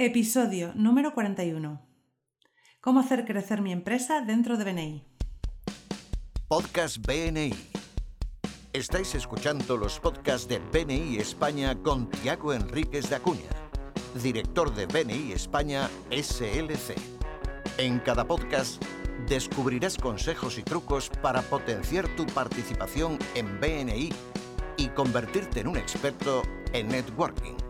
Episodio número 41. ¿Cómo hacer crecer mi empresa dentro de BNI? Podcast BNI. Estáis escuchando los podcasts de BNI España con Tiago Enríquez de Acuña, director de BNI España SLC. En cada podcast descubrirás consejos y trucos para potenciar tu participación en BNI y convertirte en un experto en networking.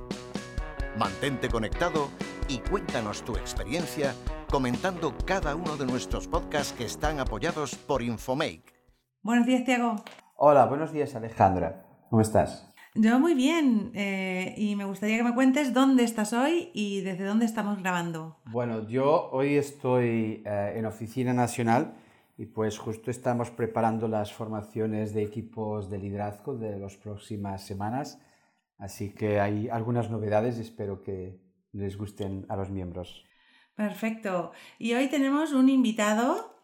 Mantente conectado y cuéntanos tu experiencia comentando cada uno de nuestros podcasts que están apoyados por Infomake. Buenos días, Tiago. Hola, buenos días, Alejandra. ¿Cómo estás? Yo muy bien eh, y me gustaría que me cuentes dónde estás hoy y desde dónde estamos grabando. Bueno, yo hoy estoy eh, en Oficina Nacional y pues justo estamos preparando las formaciones de equipos de liderazgo de las próximas semanas Así que hay algunas novedades y espero que les gusten a los miembros. Perfecto. Y hoy tenemos un invitado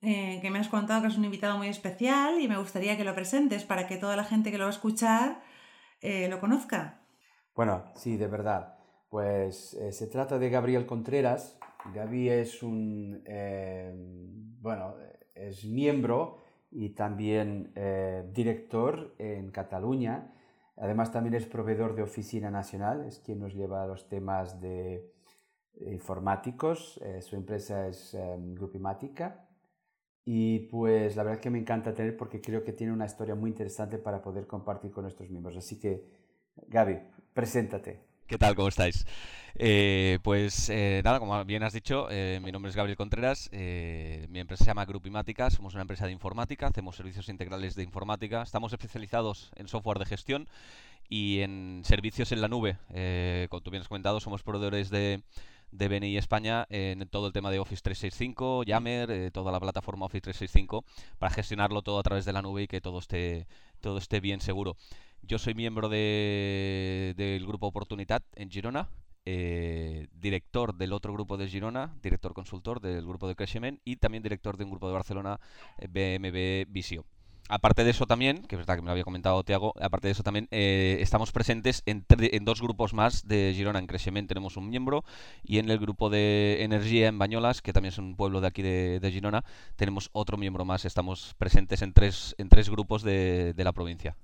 eh, que me has contado que es un invitado muy especial y me gustaría que lo presentes para que toda la gente que lo va a escuchar eh, lo conozca. Bueno, sí, de verdad. Pues eh, se trata de Gabriel Contreras. Gaby es un, bueno, es miembro y también director en Cataluña Además también es proveedor de Oficina Nacional, es quien nos lleva a los temas de, informáticos. Eh, su empresa es um, Grupimática. Y pues la verdad que me encanta tener porque creo que tiene una historia muy interesante para poder compartir con nuestros miembros. Así que, Gaby, preséntate. ¿Qué tal? ¿Cómo estáis? Eh, pues eh, nada, como bien has dicho, eh, mi nombre es Gabriel Contreras, mi empresa se llama Grupimática, somos una empresa de informática, hacemos servicios integrales de informática, estamos especializados en software de gestión y en servicios en la nube. como tú bien has comentado, somos proveedores de, de BNI España en todo el tema de Office 365, Yammer, toda la plataforma Office 365, para gestionarlo todo a través de la nube y que todo esté, todo esté bien seguro. Yo soy miembro del grupo Oportunidad en Girona, eh, director del otro grupo de Girona, director consultor del grupo de Creixement y también director de un grupo de Barcelona, BMB eh, Visio. Aparte de eso también, que es verdad que me lo había comentado Tiago, aparte de eso también eh, estamos presentes en, dos grupos más de Girona. En Creixement tenemos un miembro y en el grupo de Energía en Bañolas, que también es un pueblo de aquí de, Girona, tenemos otro miembro más. Estamos presentes en tres, en tres grupos de la provincia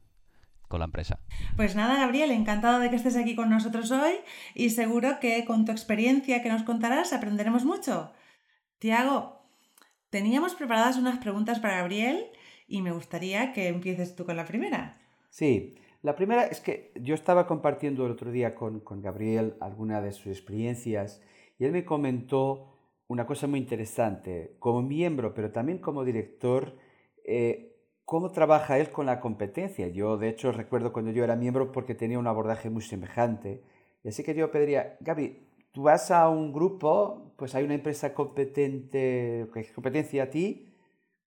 con la empresa. Pues nada, Gabriel, encantado de que estés aquí con nosotros hoy y seguro que con tu experiencia que nos contarás aprenderemos mucho. Tiago, teníamos preparadas unas preguntas para Gabriel y me gustaría que empieces tú con la primera. Sí, la primera es que yo estaba compartiendo el otro día con, Gabriel alguna de sus experiencias y él me comentó una cosa muy interesante. Como miembro, pero también como director, eh, ¿Cómo trabaja él con la competencia? Yo, de hecho, recuerdo cuando yo era miembro porque tenía un abordaje muy semejante. Y así que yo pediría, Gaby, tú vas a un grupo, pues hay una empresa competente, que es competencia a ti,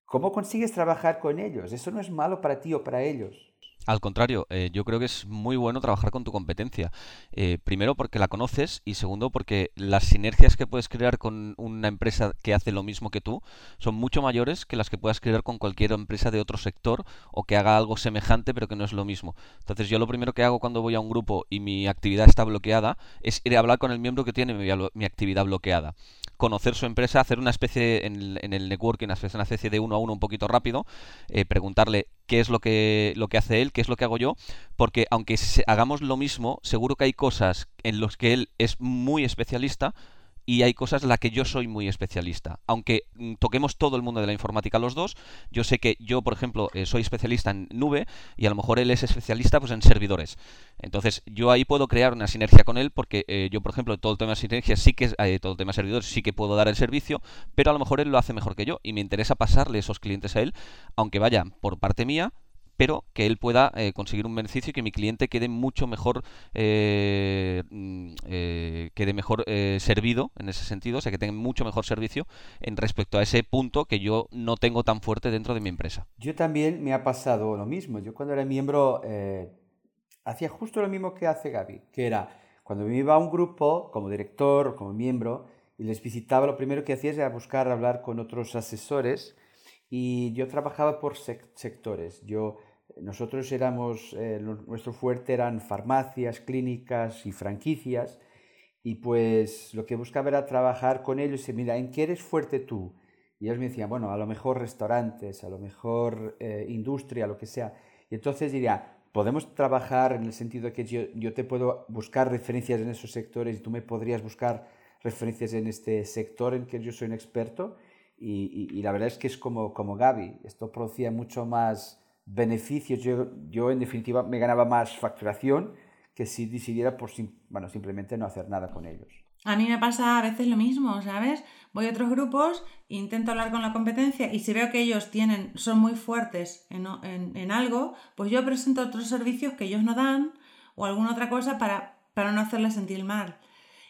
¿cómo consigues trabajar con ellos? Eso no es malo para ti o para ellos. Al contrario, eh, yo creo que es muy bueno trabajar con tu competencia. Eh, primero porque la conoces y segundo porque las sinergias que puedes crear con una empresa que hace lo mismo que tú son mucho mayores que las que puedas crear con cualquier empresa de otro sector o que haga algo semejante pero que no es lo mismo. Entonces yo lo primero que hago cuando voy a un grupo y mi actividad está bloqueada es ir a hablar con el miembro que tiene mi, actividad bloqueada conocer su empresa, hacer una especie en el, networking, una especie, de uno a uno un poquito rápido, eh, preguntarle qué es lo que, lo que hace él, qué es lo que hago yo, porque aunque hagamos lo mismo, seguro que hay cosas en las que él es muy especialista, y hay cosas en las que yo soy muy especialista. Aunque mm, toquemos todo el mundo de la informática los dos, yo sé que yo, por ejemplo, eh, soy especialista en nube y a lo mejor él es especialista pues, en servidores. Entonces, yo ahí puedo crear una sinergia con él porque eh, yo, por ejemplo, todo el tema de sinergia sí que eh, todo el tema de servidores sí que puedo dar el servicio, pero a lo mejor él lo hace mejor que yo y me interesa pasarle esos clientes a él, aunque vaya por parte mía, pero que él pueda eh, conseguir un beneficio y que mi cliente quede mucho mejor eh, mm, eh, quede mejor servido en ese sentido, o sea que tenga mucho mejor servicio en respecto a ese punto que yo no tengo tan fuerte dentro de mi empresa. Yo también me ha pasado lo mismo. Yo cuando era miembro hacía justo lo mismo que hace Gaby, que era cuando me iba a un grupo como director como miembro y les visitaba, lo primero que hacía era buscar hablar con otros asesores y yo trabajaba por sectores. Yo nosotros éramos, eh, nuestro fuerte eran farmacias, clínicas y franquicias Y pues lo que buscaba era trabajar con ellos y mira, ¿en qué eres fuerte tú? Y ellos me decían, bueno, a lo mejor restaurantes, a lo mejor eh, industria, lo que sea. Y entonces diría, podemos trabajar en el sentido de que yo, yo, te puedo buscar referencias en esos sectores y tú me podrías buscar referencias en este sector en que yo soy un experto. Y, y, la verdad es que es como, como Gaby, esto producía mucho más beneficios. Yo, yo en definitiva me ganaba más facturación que si decidiera por bueno, simplemente no hacer nada con ellos. A mí me pasa a veces lo mismo, ¿sabes? Voy a otros grupos, intento hablar con la competencia y si veo que ellos tienen, son muy fuertes en, en, en algo, pues yo presento otros servicios que ellos no dan o alguna otra cosa para, para no hacerles sentir mal.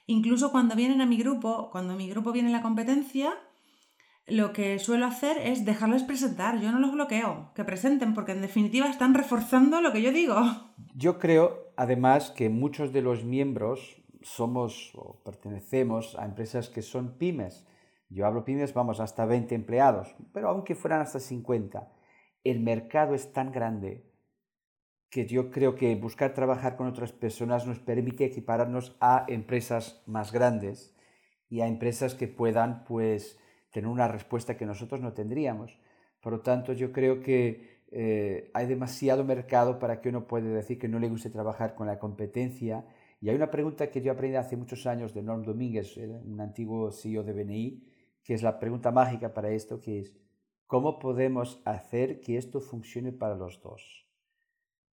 Incluso cuando vienen a mi grupo, cuando mi grupo viene la competencia, lo que suelo hacer es dejarles presentar. Yo no los bloqueo, que presenten, porque en definitiva están reforzando lo que yo digo. Yo creo, además, que muchos de los miembros somos o pertenecemos a empresas que son pymes. Yo hablo pymes, vamos, hasta 20 empleados, pero aunque fueran hasta 50, el mercado es tan grande que yo creo que buscar trabajar con otras personas nos permite equipararnos a empresas más grandes y a empresas que puedan, pues, tener una respuesta que nosotros no tendríamos. Por lo tanto, yo creo que eh, hay demasiado mercado para que uno pueda decir que no le guste trabajar con la competencia y hay una pregunta que yo aprendí hace muchos años de Norm Domínguez, un antiguo CEO de BNI, que es la pregunta mágica para esto, que es, ¿cómo podemos hacer que esto funcione para los dos?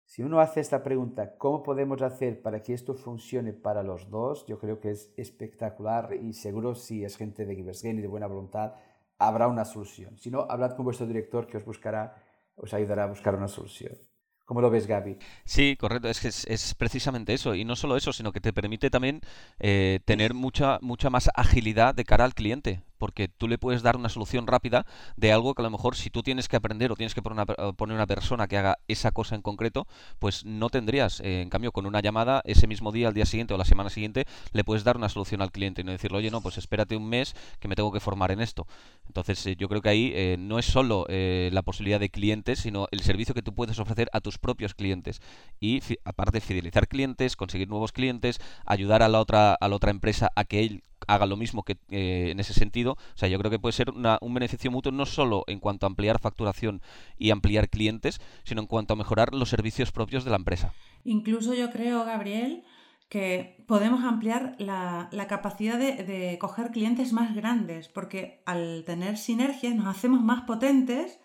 Si uno hace esta pregunta, ¿cómo podemos hacer para que esto funcione para los dos? Yo creo que es espectacular y seguro si es gente de Giversgain y de buena voluntad, habrá una solución. Si no, hablad con vuestro director que os buscará, os ayudará a buscar una solución. ¿Cómo lo ves, Gaby? Sí, correcto. Es que es, precisamente eso. Y no solo eso, sino que te permite también eh, tener mucha, mucha más agilidad de cara al cliente porque tú le puedes dar una solución rápida de algo que a lo mejor si tú tienes que aprender o tienes que poner una, persona que haga esa cosa en concreto, pues no tendrías. Eh, en cambio, con una llamada, ese mismo día, al día siguiente o la semana siguiente, le puedes dar una solución al cliente y no decirle, oye, no, pues espérate un mes que me tengo que formar en esto. Entonces, eh, yo creo que ahí eh, no es solo la posibilidad de clientes, sino el servicio que tú puedes ofrecer a tus propios clientes. Y aparte, fidelizar clientes, conseguir nuevos clientes, ayudar a la otra, a la otra empresa a que él haga lo mismo que eh, en ese sentido. O sea, yo creo que puede ser un beneficio mutuo no solo en cuanto a ampliar facturación y ampliar clientes, sino en cuanto a mejorar los servicios propios de la empresa. Incluso yo creo, Gabriel, que podemos ampliar la, capacidad de, de, coger clientes más grandes, porque al tener sinergias nos hacemos más potentes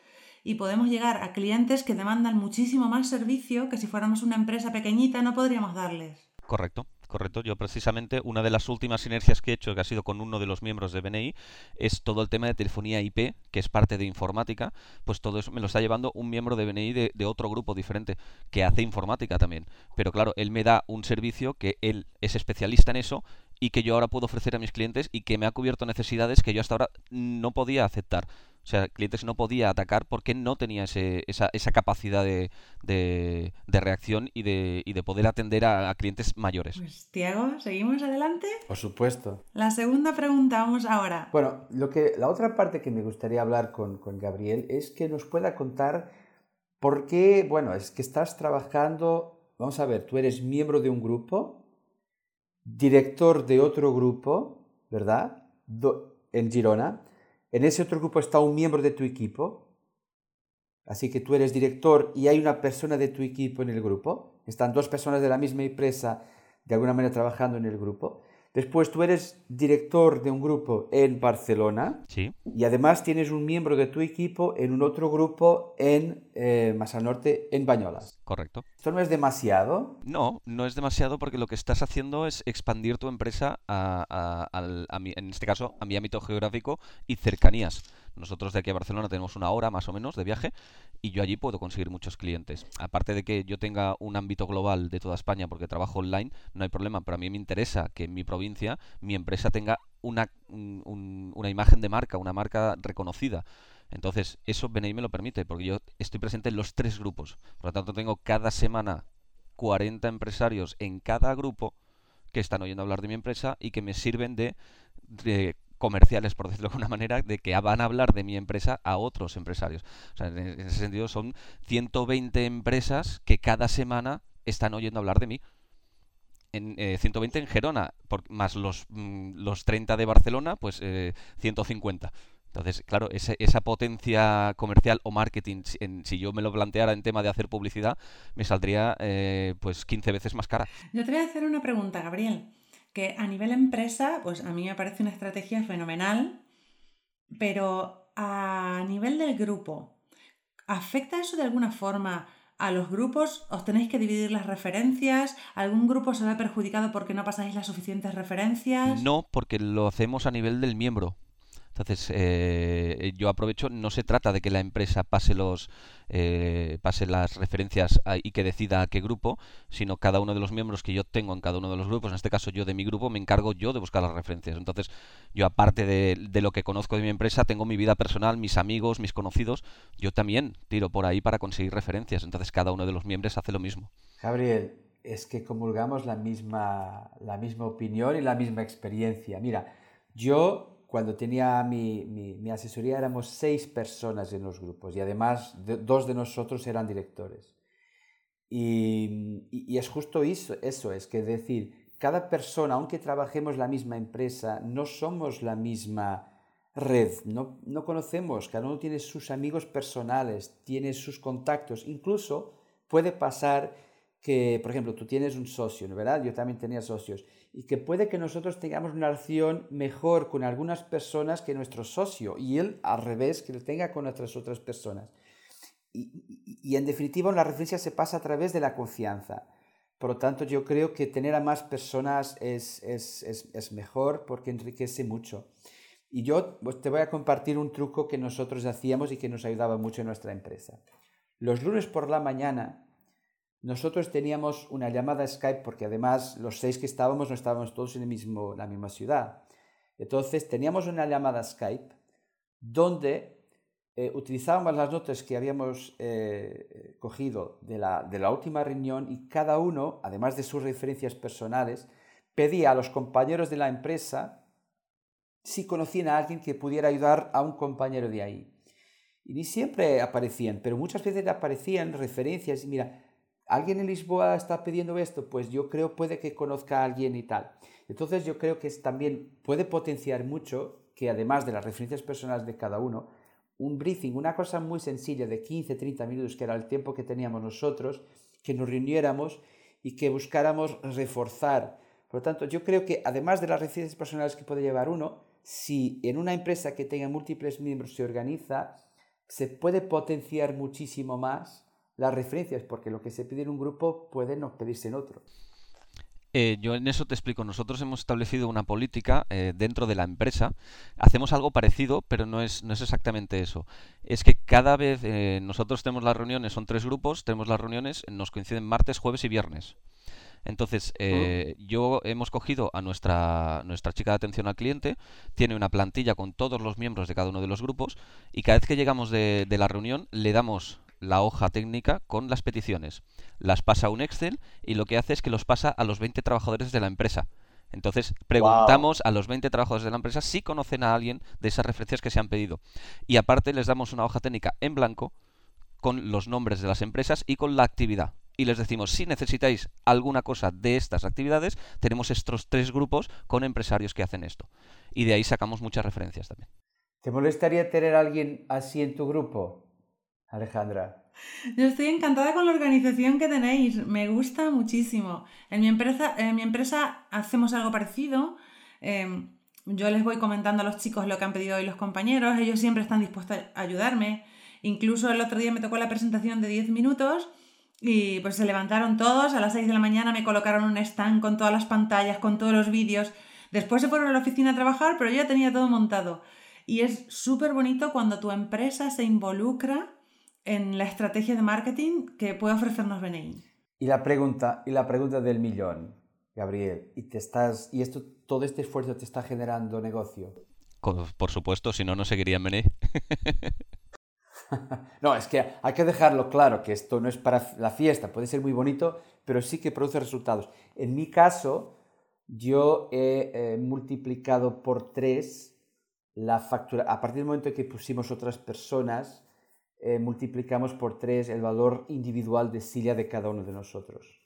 y podemos llegar a clientes que demandan muchísimo más servicio que si fuéramos una empresa pequeñita no podríamos darles. Correcto correcto. Yo precisamente una de las últimas sinergias que he hecho, que ha sido con uno de los miembros de BNI, es todo el tema de telefonía IP, que es parte de informática, pues todo eso me lo está llevando un miembro de BNI de, de otro grupo diferente, que hace informática también. Pero claro, él me da un servicio que él es especialista en eso y que yo ahora puedo ofrecer a mis clientes y que me ha cubierto necesidades que yo hasta ahora no podía aceptar. O sea, clientes no podía atacar porque no tenía ese, esa, esa, capacidad de, de, reacción y de, y de, poder atender a, clientes mayores. Pues, Tiago, ¿seguimos adelante? Por supuesto. La segunda pregunta, vamos ahora. Bueno, lo que, la otra parte que me gustaría hablar con, con Gabriel es que nos pueda contar por qué, bueno, es que estás trabajando, vamos a ver, tú eres miembro de un grupo, director de otro grupo, ¿verdad? en Girona en ese otro grupo está un miembro de tu equipo. Así que tú eres director y hay una persona de tu equipo en el grupo. Están dos personas de la misma empresa de alguna manera trabajando en el grupo. Después tú eres director de un grupo en Barcelona sí. y además tienes un miembro de tu equipo en un otro grupo en eh, más al norte, en Bañolas. Correcto. ¿Esto no es demasiado? No, no es demasiado porque lo que estás haciendo es expandir tu empresa a, en este caso a mi ámbito geográfico y cercanías. Nosotros de aquí a Barcelona tenemos una hora más o menos de viaje y yo allí puedo conseguir muchos clientes. Aparte de que yo tenga un ámbito global de toda España porque trabajo online, no hay problema, pero a mí me interesa que en mi provincia mi empresa tenga una, una imagen de marca, una marca reconocida. Entonces, eso BNI me lo permite, porque yo estoy presente en los tres grupos. Por lo tanto, tengo cada semana 40 empresarios en cada grupo que están oyendo hablar de mi empresa y que me sirven de, de comerciales, por decirlo de alguna manera, de que van a hablar de mi empresa a otros empresarios. O sea, en ese sentido son 120 empresas que cada semana están oyendo hablar de mí. en, 120 en Gerona, más los, mm, los 30 de Barcelona, pues 150. Entonces, claro, esa potencia comercial o marketing, si yo me lo planteara en tema de hacer publicidad, me saldría eh, pues 15 veces más cara. Yo te voy a hacer una pregunta, Gabriel, que a nivel empresa, pues a mí me parece una estrategia fenomenal, pero a nivel del grupo, ¿afecta eso de alguna forma a los grupos? ¿Os tenéis que dividir las referencias? ¿Algún grupo se ve perjudicado porque no pasáis las suficientes referencias? No, porque lo hacemos a nivel del miembro. Entonces, eh, yo aprovecho, no se trata de que la empresa pase los eh, pase las referencias y que decida a qué grupo, sino cada uno de los miembros que yo tengo en cada uno de los grupos, en este caso yo de mi grupo, me encargo yo de buscar las referencias. Entonces, yo aparte de, de lo que conozco de mi empresa, tengo mi vida personal, mis amigos, mis conocidos, yo también tiro por ahí para conseguir referencias. Entonces, cada uno de los miembros hace lo mismo. Gabriel, es que comulgamos la misma, la misma opinión y la misma experiencia. Mira, yo cuando tenía mi, asesoría éramos seis personas en los grupos y además dos de nosotros eran directores. Y, y, es justo eso, eso, es que decir, cada persona, aunque trabajemos la misma empresa, no somos la misma red, no, no conocemos, cada uno tiene sus amigos personales, tiene sus contactos, incluso puede pasar que, por ejemplo, tú tienes un socio, ¿verdad? Yo también tenía socios y que puede que nosotros tengamos una relación mejor con algunas personas que nuestro socio y él al revés que lo tenga con otras otras personas. Y, en definitiva la referencia se pasa a través de la confianza. Por lo tanto, yo creo que tener a más personas es, es, es, mejor porque enriquece mucho. Y yo pues, te voy a compartir un truco que nosotros hacíamos y que nos ayudaba mucho en nuestra empresa. Los lunes por la mañana nosotros teníamos una llamada Skype porque además los seis que estábamos no estábamos todos en el mismo, la misma ciudad. Entonces teníamos una llamada Skype donde eh, utilizábamos las notas que habíamos eh, cogido de la, de la última reunión y cada uno, además de sus referencias personales, pedía a los compañeros de la empresa si conocían a alguien que pudiera ayudar a un compañero de ahí. Y ni siempre aparecían, pero muchas veces aparecían referencias y mira, ¿Alguien en Lisboa está pidiendo esto? Pues yo creo puede que conozca a alguien y tal. Entonces yo creo que también puede potenciar mucho que además de las referencias personales de cada uno, un briefing, una cosa muy sencilla de 15, 30 minutos, que era el tiempo que teníamos nosotros, que nos reuniéramos y que buscáramos reforzar. Por lo tanto, yo creo que además de las referencias personales que puede llevar uno, si en una empresa que tenga múltiples miembros se organiza, se puede potenciar muchísimo más las referencias, porque lo que se pide en un grupo puede no pedirse en otro. Eh, yo en eso te explico. Nosotros hemos establecido una política eh, dentro de la empresa. Hacemos algo parecido, pero no es, no es exactamente eso. Es que cada vez eh, nosotros tenemos las reuniones, son tres grupos, tenemos las reuniones, nos coinciden martes, jueves y viernes. Entonces, yo hemos cogido a nuestra, nuestra chica de atención al cliente, tiene una plantilla con todos los miembros de cada uno de los grupos y cada vez que llegamos de, de la reunión le damos la hoja técnica con las peticiones. Las pasa a un Excel y lo que hace es que los pasa a los 20 trabajadores de la empresa. Entonces preguntamos a los 20 trabajadores de la empresa si conocen a alguien de esas referencias que se han pedido. Y aparte les damos una hoja técnica en blanco con los nombres de las empresas y con la actividad. Y les decimos, si necesitáis alguna cosa de estas actividades, tenemos estos tres grupos con empresarios que hacen esto. Y de ahí sacamos muchas referencias también. ¿Te molestaría tener a alguien así en tu grupo? Alejandra. Yo estoy encantada con la organización que tenéis, me gusta muchísimo. En mi empresa, en mi empresa hacemos algo parecido. Em, yo les voy comentando a los chicos lo que han pedido hoy los compañeros, ellos siempre están dispuestos a ayudarme. Incluso el otro día me tocó la presentación de 10 minutos y pues se levantaron todos, a las 6 de la mañana me colocaron un stand con todas las pantallas, con todos los vídeos. Después se fueron a la oficina a trabajar, pero yo ya tenía todo montado. Y es súper bonito cuando tu empresa se involucra en la estrategia de marketing que puede ofrecernos BNI. Y la pregunta, y la pregunta del millón, Gabriel, ¿y, te estás, y esto, todo este esfuerzo te está generando negocio? Por supuesto, si no, no seguiría en BNI. no, es que hay que dejarlo claro, que esto no es para la fiesta, puede ser muy bonito, pero sí que produce resultados. En mi caso, yo he eh, multiplicado por tres la factura. A partir del momento en que pusimos otras personas, eh, multiplicamos por tres el valor individual de silla de cada uno de nosotros.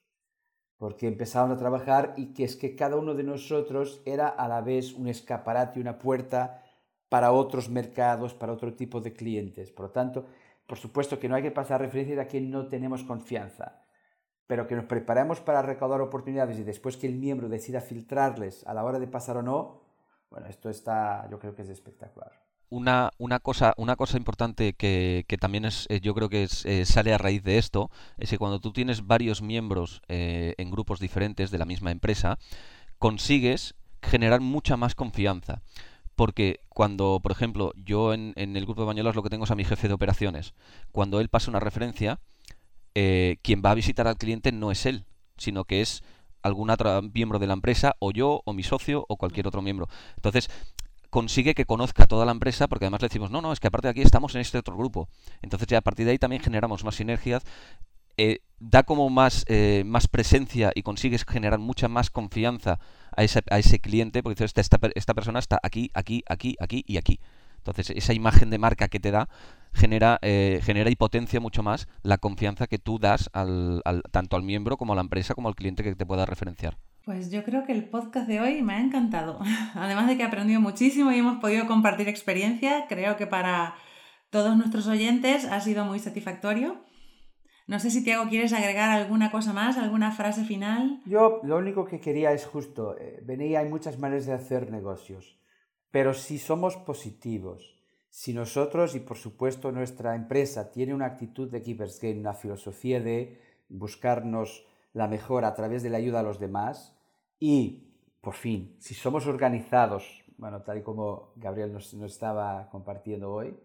porque empezaron a trabajar y que es que cada uno de nosotros era a la vez un escaparate, una puerta para otros mercados, para otro tipo de clientes. Por lo tanto, por supuesto que no hay que pasar referencia a quien no tenemos confianza, pero que nos preparemos para recaudar oportunidades y después que el miembro decida filtrarles a la hora de pasar o no, bueno, esto está, yo creo que es espectacular. Una, una, cosa, una cosa importante que, que también es, eh, yo creo que es, eh, sale a raíz de esto, es que cuando tú tienes varios miembros eh, en grupos diferentes de la misma empresa, consigues generar mucha más confianza. Porque cuando, por ejemplo, yo en, el grupo de Bañolas lo que tengo es a mi jefe de operaciones. Cuando él pasa una referencia, eh, quien va a visitar al cliente no es él, sino que es algún otro miembro de la empresa, o yo, o mi socio, o cualquier otro miembro. Entonces, consigue que conozca toda la empresa, porque además le decimos, no, no, es que aparte de aquí estamos en este otro grupo. Entonces ya a partir de ahí también generamos más sinergias eh, da como más, eh, más presencia y consigues generar mucha más confianza a ese, a ese cliente, porque dices, esta, esta persona está aquí, aquí, aquí, aquí y aquí. Entonces, esa imagen de marca que te da genera, eh, genera y potencia mucho más la confianza que tú das al, tanto al miembro como a la empresa como al cliente que te pueda referenciar. Pues yo creo que el podcast de hoy me ha encantado. Además de que he aprendido muchísimo y hemos podido compartir experiencia, creo que para todos nuestros oyentes ha sido muy satisfactorio. No sé si Tiago quieres agregar alguna cosa más, alguna frase final. Yo lo único que quería es justo, eh, venía, hay muchas maneras de hacer negocios, pero si somos positivos, si nosotros y por supuesto nuestra empresa tiene una actitud de Keepers Game, una filosofía de buscarnos la mejor a través de la ayuda a los demás y, por fin, si somos organizados, bueno, tal y como Gabriel nos, nos estaba compartiendo hoy,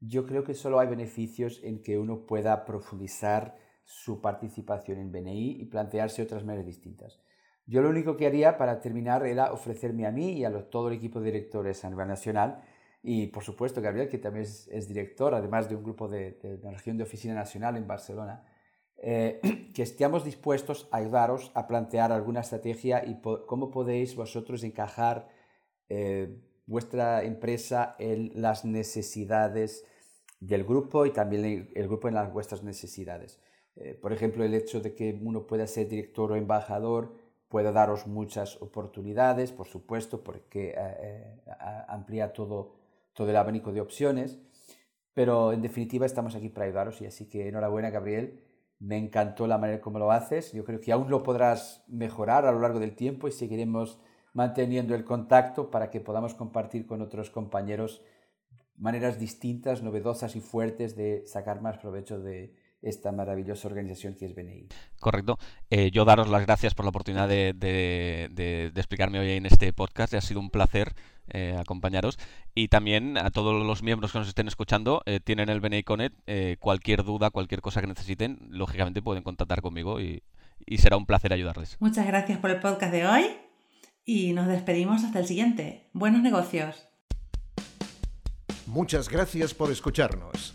yo creo que solo hay beneficios en que uno pueda profundizar su participación en BNI y plantearse otras maneras distintas. Yo lo único que haría para terminar era ofrecerme a mí y a todo el equipo de directores a nivel nacional y por supuesto Gabriel, que también es, director, además de un grupo de, la región de oficina nacional en Barcelona, eh, que estemos dispuestos a ayudaros a plantear alguna estrategia y cómo podéis vosotros encajar eh, vuestra empresa en las necesidades del grupo y también el grupo en las vuestras necesidades. Eh, por ejemplo, el hecho de que uno pueda ser director o embajador puede daros muchas oportunidades, por supuesto, porque amplía todo, todo el abanico de opciones, pero en definitiva estamos aquí para ayudaros y así que enhorabuena, Gabriel. Me encantó la manera como lo haces. Yo creo que aún lo podrás mejorar a lo largo del tiempo y seguiremos manteniendo el contacto para que podamos compartir con otros compañeros maneras distintas, novedosas y fuertes de sacar más provecho de esta maravillosa organización que es BNI. Correcto. Eh, yo daros las gracias por la oportunidad de, explicarme hoy en este podcast. Ha sido un placer eh, acompañaros. Y también a todos los miembros que nos estén escuchando, eh, tienen el BNI Connect. cualquier duda, cualquier cosa que necesiten, lógicamente pueden contactar conmigo y, y será un placer ayudarles. Muchas gracias por el podcast de hoy y nos despedimos hasta el siguiente. Buenos negocios. Muchas gracias por escucharnos.